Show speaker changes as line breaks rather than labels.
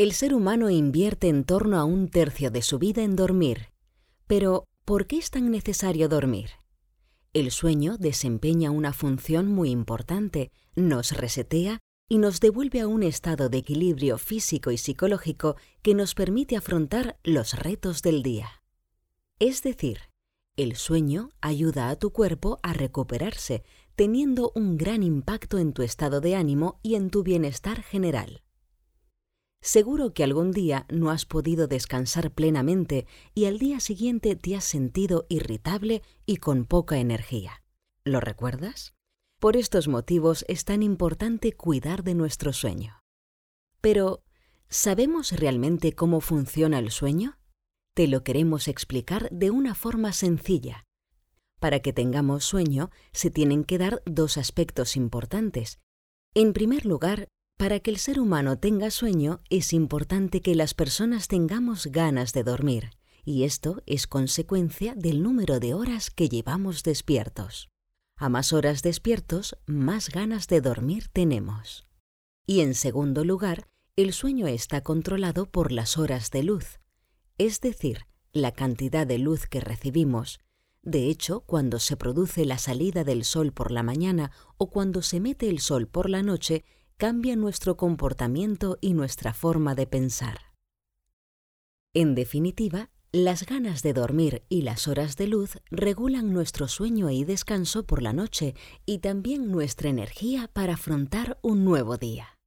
El ser humano invierte en torno a un tercio de su vida en dormir. Pero, ¿por qué es tan necesario dormir? El sueño desempeña una función muy importante, nos resetea y nos devuelve a un estado de equilibrio físico y psicológico que nos permite afrontar los retos del día. Es decir, el sueño ayuda a tu cuerpo a recuperarse, teniendo un gran impacto en tu estado de ánimo y en tu bienestar general. Seguro que algún día no has podido descansar plenamente y al día siguiente te has sentido irritable y con poca energía. ¿Lo recuerdas? Por estos motivos es tan importante cuidar de nuestro sueño. Pero, ¿sabemos realmente cómo funciona el sueño? Te lo queremos explicar de una forma sencilla. Para que tengamos sueño se tienen que dar dos aspectos importantes. En primer lugar, para que el ser humano tenga sueño es importante que las personas tengamos ganas de dormir, y esto es consecuencia del número de horas que llevamos despiertos. A más horas despiertos, más ganas de dormir tenemos. Y en segundo lugar, el sueño está controlado por las horas de luz, es decir, la cantidad de luz que recibimos. De hecho, cuando se produce la salida del sol por la mañana o cuando se mete el sol por la noche, cambia nuestro comportamiento y nuestra forma de pensar. En definitiva, las ganas de dormir y las horas de luz regulan nuestro sueño y descanso por la noche y también nuestra energía para afrontar un nuevo día.